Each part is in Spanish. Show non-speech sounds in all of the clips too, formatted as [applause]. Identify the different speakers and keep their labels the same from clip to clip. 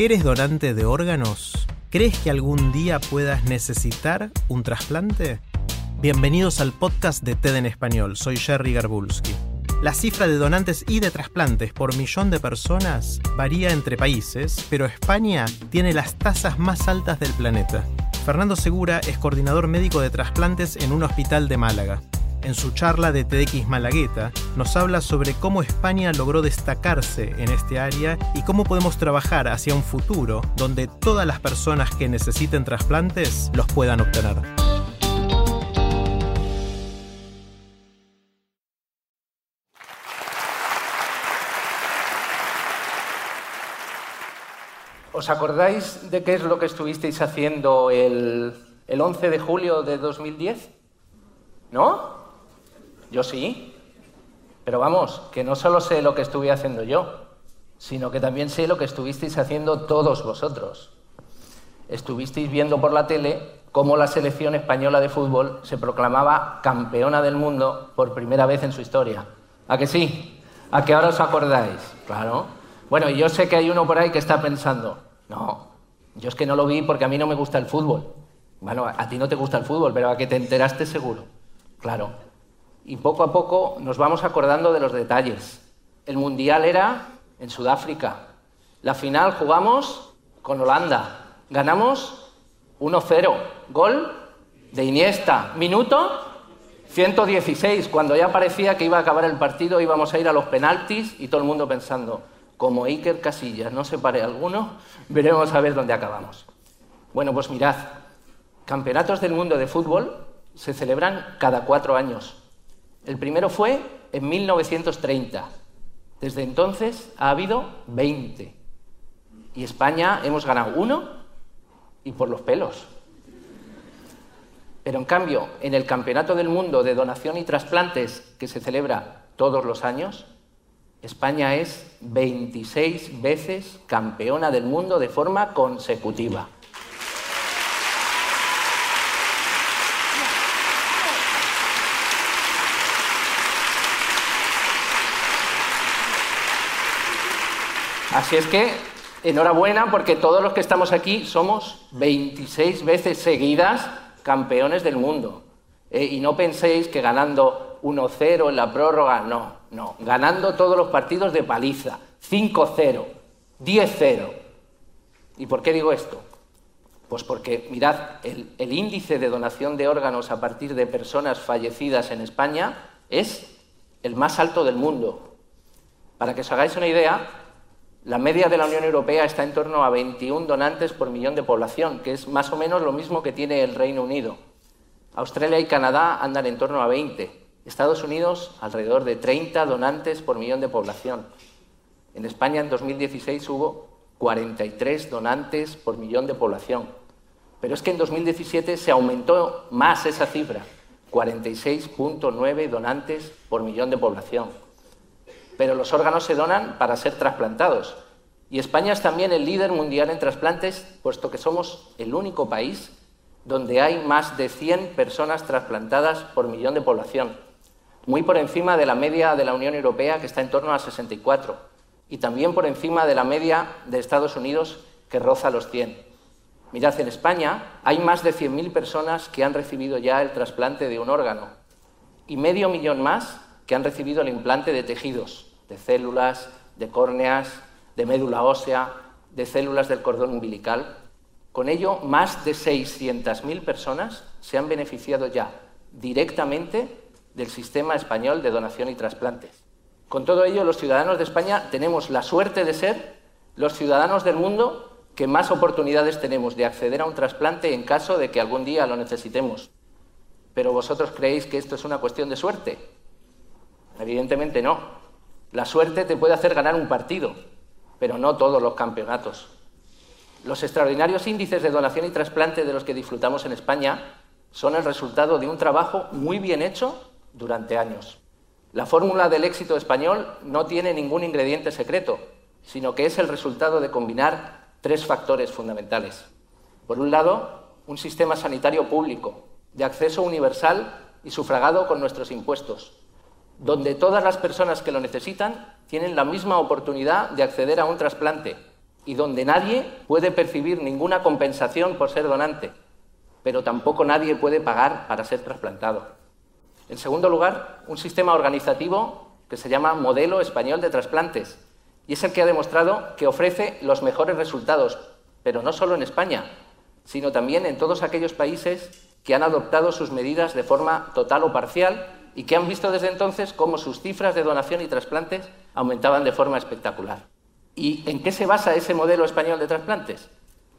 Speaker 1: ¿Eres donante de órganos? ¿Crees que algún día puedas necesitar un trasplante? Bienvenidos al podcast de TED en Español, soy Jerry Garbulski. La cifra de donantes y de trasplantes por millón de personas varía entre países, pero España tiene las tasas más altas del planeta. Fernando Segura es coordinador médico de trasplantes en un hospital de Málaga. En su charla de TEDx Malagueta, nos habla sobre cómo España logró destacarse en este área y cómo podemos trabajar hacia un futuro donde todas las personas que necesiten trasplantes los puedan obtener.
Speaker 2: ¿Os acordáis de qué es lo que estuvisteis haciendo el, el 11 de julio de 2010? ¿No? Yo sí. Pero vamos, que no solo sé lo que estuve haciendo yo, sino que también sé lo que estuvisteis haciendo todos vosotros. Estuvisteis viendo por la tele cómo la selección española de fútbol se proclamaba campeona del mundo por primera vez en su historia. ¿A que sí? ¿A que ahora os acordáis? Claro. Bueno, yo sé que hay uno por ahí que está pensando, no, yo es que no lo vi porque a mí no me gusta el fútbol. Bueno, a ti no te gusta el fútbol, pero a que te enteraste seguro. Claro, y poco a poco nos vamos acordando de los detalles. El Mundial era en Sudáfrica. La final jugamos con Holanda. Ganamos 1-0. Gol de Iniesta. Minuto 116. Cuando ya parecía que iba a acabar el partido, íbamos a ir a los penaltis y todo el mundo pensando, como Iker Casillas no se pare alguno, [laughs] veremos a ver dónde acabamos. Bueno, pues mirad, campeonatos del mundo de fútbol se celebran cada cuatro años. El primero fue en 1930. Desde entonces ha habido 20. Y España hemos ganado uno y por los pelos. Pero en cambio, en el Campeonato del Mundo de Donación y Trasplantes, que se celebra todos los años, España es 26 veces campeona del mundo de forma consecutiva. Así es que, enhorabuena, porque todos los que estamos aquí somos 26 veces seguidas campeones del mundo. Eh, y no penséis que ganando 1-0 en la prórroga, no, no. Ganando todos los partidos de paliza, 5-0, 10-0. ¿Y por qué digo esto? Pues porque, mirad, el, el índice de donación de órganos a partir de personas fallecidas en España es el más alto del mundo. Para que os hagáis una idea, la media de la Unión Europea está en torno a 21 donantes por millón de población, que es más o menos lo mismo que tiene el Reino Unido. Australia y Canadá andan en torno a 20. Estados Unidos alrededor de 30 donantes por millón de población. En España en 2016 hubo 43 donantes por millón de población. Pero es que en 2017 se aumentó más esa cifra, 46.9 donantes por millón de población pero los órganos se donan para ser trasplantados. Y España es también el líder mundial en trasplantes, puesto que somos el único país donde hay más de 100 personas trasplantadas por millón de población, muy por encima de la media de la Unión Europea, que está en torno a 64, y también por encima de la media de Estados Unidos, que roza los 100. Mirad, en España hay más de 100.000 personas que han recibido ya el trasplante de un órgano y medio millón más que han recibido el implante de tejidos de células, de córneas, de médula ósea, de células del cordón umbilical. Con ello, más de 600.000 personas se han beneficiado ya directamente del sistema español de donación y trasplantes. Con todo ello, los ciudadanos de España tenemos la suerte de ser los ciudadanos del mundo que más oportunidades tenemos de acceder a un trasplante en caso de que algún día lo necesitemos. Pero vosotros creéis que esto es una cuestión de suerte. Evidentemente no. La suerte te puede hacer ganar un partido, pero no todos los campeonatos. Los extraordinarios índices de donación y trasplante de los que disfrutamos en España son el resultado de un trabajo muy bien hecho durante años. La fórmula del éxito español no tiene ningún ingrediente secreto, sino que es el resultado de combinar tres factores fundamentales. Por un lado, un sistema sanitario público, de acceso universal y sufragado con nuestros impuestos, donde todas las personas que lo necesitan tienen la misma oportunidad de acceder a un trasplante y donde nadie puede percibir ninguna compensación por ser donante, pero tampoco nadie puede pagar para ser trasplantado. En segundo lugar, un sistema organizativo que se llama Modelo Español de Trasplantes, y es el que ha demostrado que ofrece los mejores resultados, pero no solo en España, sino también en todos aquellos países que han adoptado sus medidas de forma total o parcial y que han visto desde entonces cómo sus cifras de donación y trasplantes aumentaban de forma espectacular. ¿Y en qué se basa ese modelo español de trasplantes?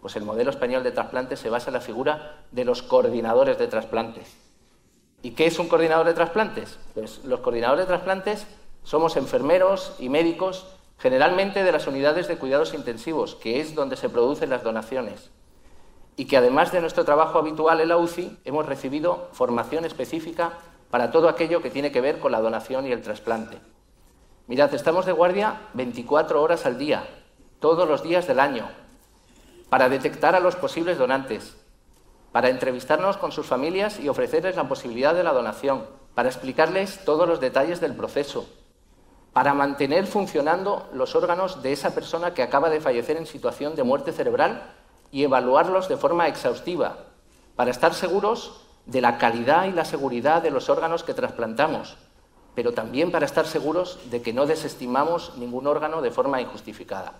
Speaker 2: Pues el modelo español de trasplantes se basa en la figura de los coordinadores de trasplantes. ¿Y qué es un coordinador de trasplantes? Pues los coordinadores de trasplantes somos enfermeros y médicos generalmente de las unidades de cuidados intensivos, que es donde se producen las donaciones, y que además de nuestro trabajo habitual en la UCI, hemos recibido formación específica para todo aquello que tiene que ver con la donación y el trasplante. Mirad, estamos de guardia 24 horas al día, todos los días del año, para detectar a los posibles donantes, para entrevistarnos con sus familias y ofrecerles la posibilidad de la donación, para explicarles todos los detalles del proceso, para mantener funcionando los órganos de esa persona que acaba de fallecer en situación de muerte cerebral y evaluarlos de forma exhaustiva, para estar seguros de la calidad y la seguridad de los órganos que trasplantamos, pero también para estar seguros de que no desestimamos ningún órgano de forma injustificada.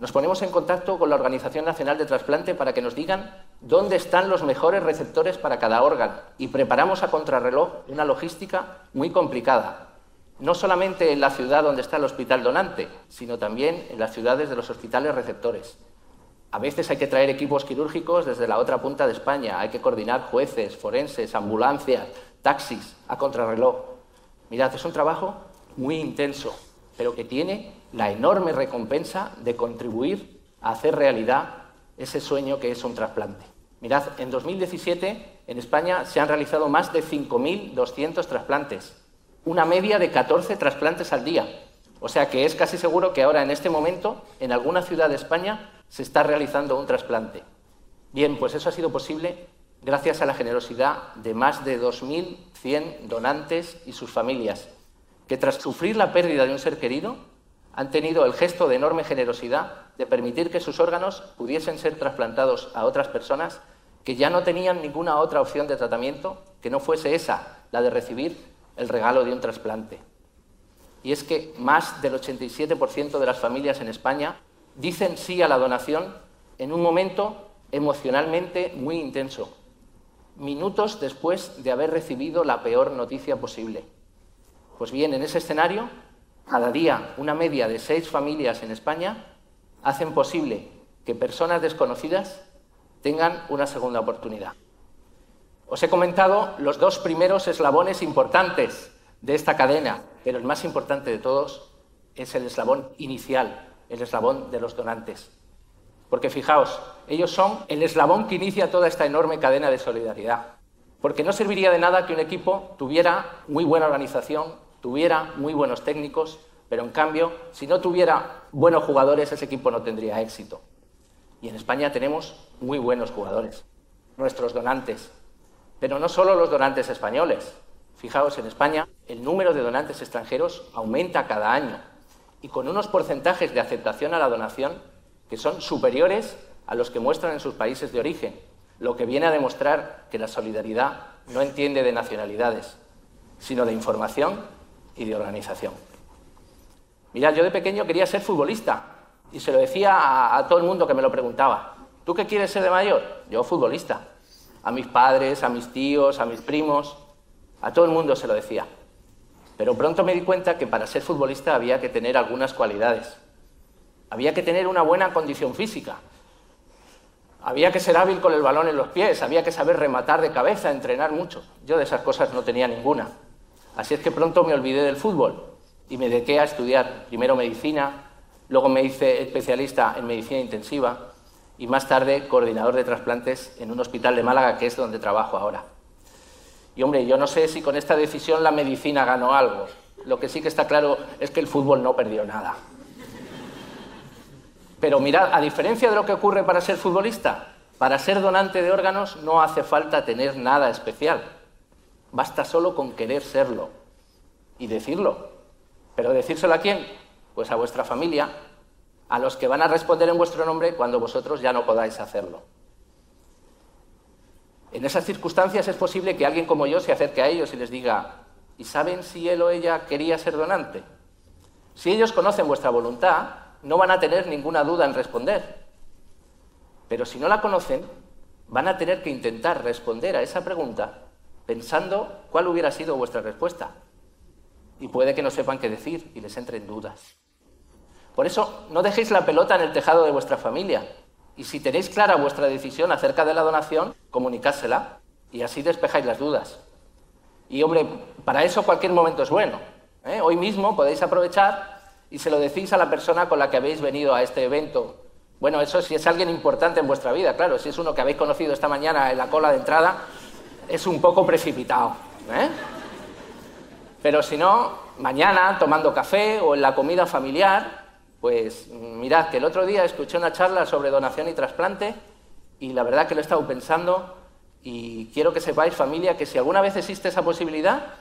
Speaker 2: Nos ponemos en contacto con la Organización Nacional de Trasplante para que nos digan dónde están los mejores receptores para cada órgano y preparamos a contrarreloj una logística muy complicada, no solamente en la ciudad donde está el hospital donante, sino también en las ciudades de los hospitales receptores. A veces hay que traer equipos quirúrgicos desde la otra punta de España, hay que coordinar jueces, forenses, ambulancias, taxis, a contrarreloj. Mirad, es un trabajo muy intenso, pero que tiene la enorme recompensa de contribuir a hacer realidad ese sueño que es un trasplante. Mirad, en 2017 en España se han realizado más de 5.200 trasplantes una media de 14 trasplantes al día. O sea que es casi seguro que ahora, en este momento, en alguna ciudad de España se está realizando un trasplante. Bien, pues eso ha sido posible gracias a la generosidad de más de 2.100 donantes y sus familias, que tras sufrir la pérdida de un ser querido, han tenido el gesto de enorme generosidad de permitir que sus órganos pudiesen ser trasplantados a otras personas que ya no tenían ninguna otra opción de tratamiento que no fuese esa, la de recibir el regalo de un trasplante. Y es que más del 87% de las familias en España dicen sí a la donación en un momento emocionalmente muy intenso, minutos después de haber recibido la peor noticia posible. Pues bien, en ese escenario, cada día una media de seis familias en España hacen posible que personas desconocidas tengan una segunda oportunidad. Os he comentado los dos primeros eslabones importantes de esta cadena, pero el más importante de todos es el eslabón inicial, el eslabón de los donantes. Porque fijaos, ellos son el eslabón que inicia toda esta enorme cadena de solidaridad. Porque no serviría de nada que un equipo tuviera muy buena organización, tuviera muy buenos técnicos, pero en cambio, si no tuviera buenos jugadores, ese equipo no tendría éxito. Y en España tenemos muy buenos jugadores, nuestros donantes, pero no solo los donantes españoles. Fijaos, en España el número de donantes extranjeros aumenta cada año y con unos porcentajes de aceptación a la donación que son superiores a los que muestran en sus países de origen, lo que viene a demostrar que la solidaridad no entiende de nacionalidades, sino de información y de organización. Mirad, yo de pequeño quería ser futbolista y se lo decía a, a todo el mundo que me lo preguntaba. ¿Tú qué quieres ser de mayor? Yo futbolista a mis padres, a mis tíos, a mis primos, a todo el mundo se lo decía. Pero pronto me di cuenta que para ser futbolista había que tener algunas cualidades. Había que tener una buena condición física. Había que ser hábil con el balón en los pies, había que saber rematar de cabeza, entrenar mucho. Yo de esas cosas no tenía ninguna. Así es que pronto me olvidé del fútbol y me dediqué a estudiar primero medicina, luego me hice especialista en medicina intensiva y más tarde coordinador de trasplantes en un hospital de Málaga, que es donde trabajo ahora. Y hombre, yo no sé si con esta decisión la medicina ganó algo. Lo que sí que está claro es que el fútbol no perdió nada. Pero mirad, a diferencia de lo que ocurre para ser futbolista, para ser donante de órganos no hace falta tener nada especial. Basta solo con querer serlo y decirlo. ¿Pero decírselo a quién? Pues a vuestra familia, a los que van a responder en vuestro nombre cuando vosotros ya no podáis hacerlo. En esas circunstancias es posible que alguien como yo se acerque a ellos y les diga, ¿y saben si él o ella quería ser donante? Si ellos conocen vuestra voluntad, no van a tener ninguna duda en responder. Pero si no la conocen, van a tener que intentar responder a esa pregunta pensando cuál hubiera sido vuestra respuesta. Y puede que no sepan qué decir y les entren dudas. Por eso, no dejéis la pelota en el tejado de vuestra familia. Y si tenéis clara vuestra decisión acerca de la donación, comunicádsela y así despejáis las dudas. Y hombre, para eso cualquier momento es bueno. ¿eh? Hoy mismo podéis aprovechar y se lo decís a la persona con la que habéis venido a este evento. Bueno, eso si es alguien importante en vuestra vida, claro, si es uno que habéis conocido esta mañana en la cola de entrada, es un poco precipitado. ¿eh? Pero si no, mañana tomando café o en la comida familiar, pues mirad que el otro día escuché una charla sobre donación y trasplante y la verdad que lo he estado pensando y quiero que sepáis familia que si alguna vez existe esa posibilidad,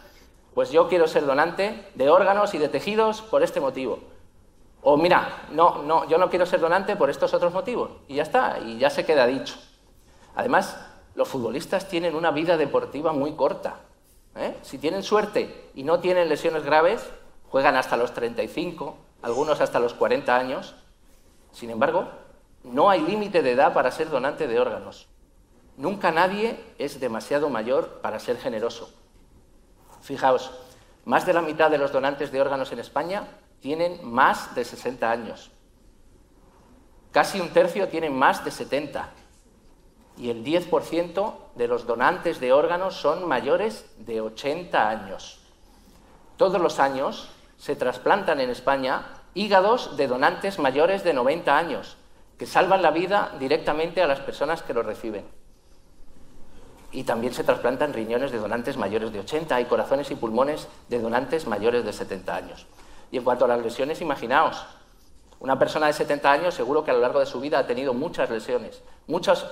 Speaker 2: pues yo quiero ser donante de órganos y de tejidos por este motivo. O mira, no, no, yo no quiero ser donante por estos otros motivos. Y ya está, y ya se queda dicho. Además, los futbolistas tienen una vida deportiva muy corta. ¿eh? Si tienen suerte y no tienen lesiones graves, juegan hasta los 35, algunos hasta los 40 años. Sin embargo, no hay límite de edad para ser donante de órganos. Nunca nadie es demasiado mayor para ser generoso. Fijaos, más de la mitad de los donantes de órganos en España tienen más de 60 años. Casi un tercio tienen más de 70. Y el 10% de los donantes de órganos son mayores de 80 años. Todos los años se trasplantan en España hígados de donantes mayores de 90 años, que salvan la vida directamente a las personas que lo reciben y también se trasplantan riñones de donantes mayores de 80 y corazones y pulmones de donantes mayores de 70 años. Y en cuanto a las lesiones, imaginaos, una persona de 70 años seguro que a lo largo de su vida ha tenido muchas lesiones, muchos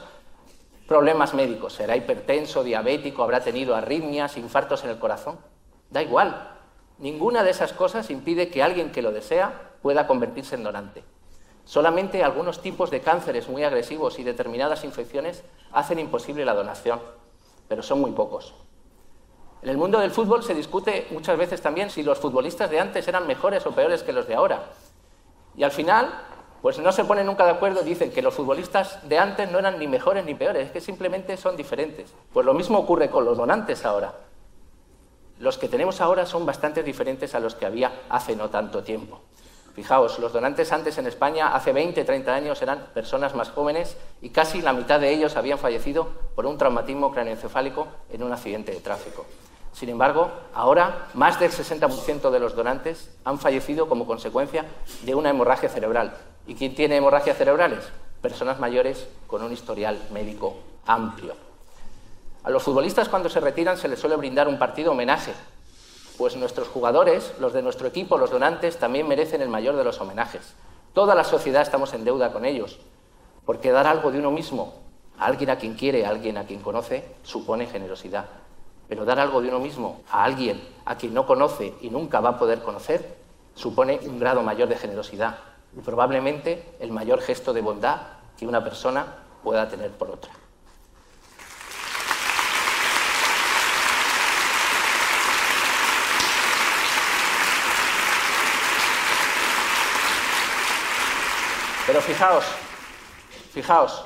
Speaker 2: problemas médicos, será hipertenso, diabético, habrá tenido arritmias, infartos en el corazón. Da igual, ninguna de esas cosas impide que alguien que lo desea pueda convertirse en donante. Solamente algunos tipos de cánceres muy agresivos y determinadas infecciones hacen imposible la donación pero son muy pocos. En el mundo del fútbol se discute muchas veces también si los futbolistas de antes eran mejores o peores que los de ahora. Y al final, pues no se ponen nunca de acuerdo, dicen que los futbolistas de antes no eran ni mejores ni peores, es que simplemente son diferentes. Pues lo mismo ocurre con los donantes ahora. Los que tenemos ahora son bastante diferentes a los que había hace no tanto tiempo. Fijaos, los donantes antes en España, hace 20, 30 años, eran personas más jóvenes y casi la mitad de ellos habían fallecido por un traumatismo craneoencefálico en un accidente de tráfico. Sin embargo, ahora más del 60% de los donantes han fallecido como consecuencia de una hemorragia cerebral. ¿Y quién tiene hemorragias cerebrales? Personas mayores con un historial médico amplio. A los futbolistas cuando se retiran se les suele brindar un partido homenaje pues nuestros jugadores, los de nuestro equipo, los donantes, también merecen el mayor de los homenajes. Toda la sociedad estamos en deuda con ellos, porque dar algo de uno mismo a alguien a quien quiere, a alguien a quien conoce, supone generosidad. Pero dar algo de uno mismo a alguien a quien no conoce y nunca va a poder conocer, supone un grado mayor de generosidad y probablemente el mayor gesto de bondad que una persona pueda tener por otra. Pero fijaos, fijaos,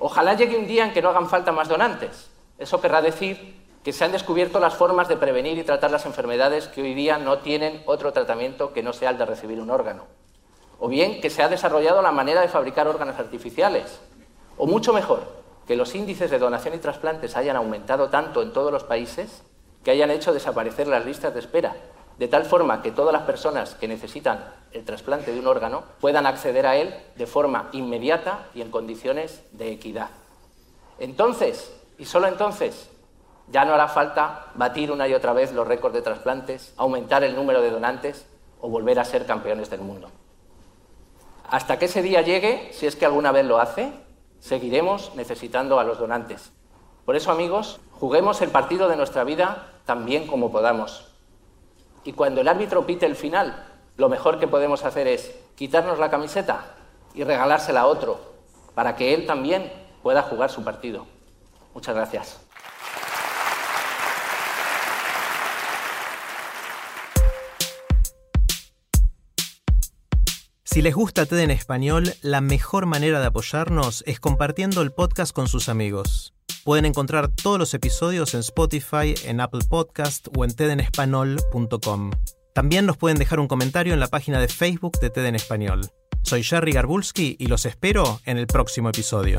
Speaker 2: ojalá llegue un día en que no hagan falta más donantes. Eso querrá decir que se han descubierto las formas de prevenir y tratar las enfermedades que hoy día no tienen otro tratamiento que no sea el de recibir un órgano. O bien que se ha desarrollado la manera de fabricar órganos artificiales. O mucho mejor, que los índices de donación y trasplantes hayan aumentado tanto en todos los países que hayan hecho desaparecer las listas de espera de tal forma que todas las personas que necesitan el trasplante de un órgano puedan acceder a él de forma inmediata y en condiciones de equidad. Entonces, y solo entonces, ya no hará falta batir una y otra vez los récords de trasplantes, aumentar el número de donantes o volver a ser campeones del mundo. Hasta que ese día llegue, si es que alguna vez lo hace, seguiremos necesitando a los donantes. Por eso, amigos, juguemos el partido de nuestra vida tan bien como podamos. Y cuando el árbitro pite el final, lo mejor que podemos hacer es quitarnos la camiseta y regalársela a otro, para que él también pueda jugar su partido. Muchas gracias.
Speaker 1: Si les gusta TED en español, la mejor manera de apoyarnos es compartiendo el podcast con sus amigos. Pueden encontrar todos los episodios en Spotify, en Apple Podcast o en tedenespanol.com. También nos pueden dejar un comentario en la página de Facebook de TED en Español. Soy Jerry Garbulski y los espero en el próximo episodio.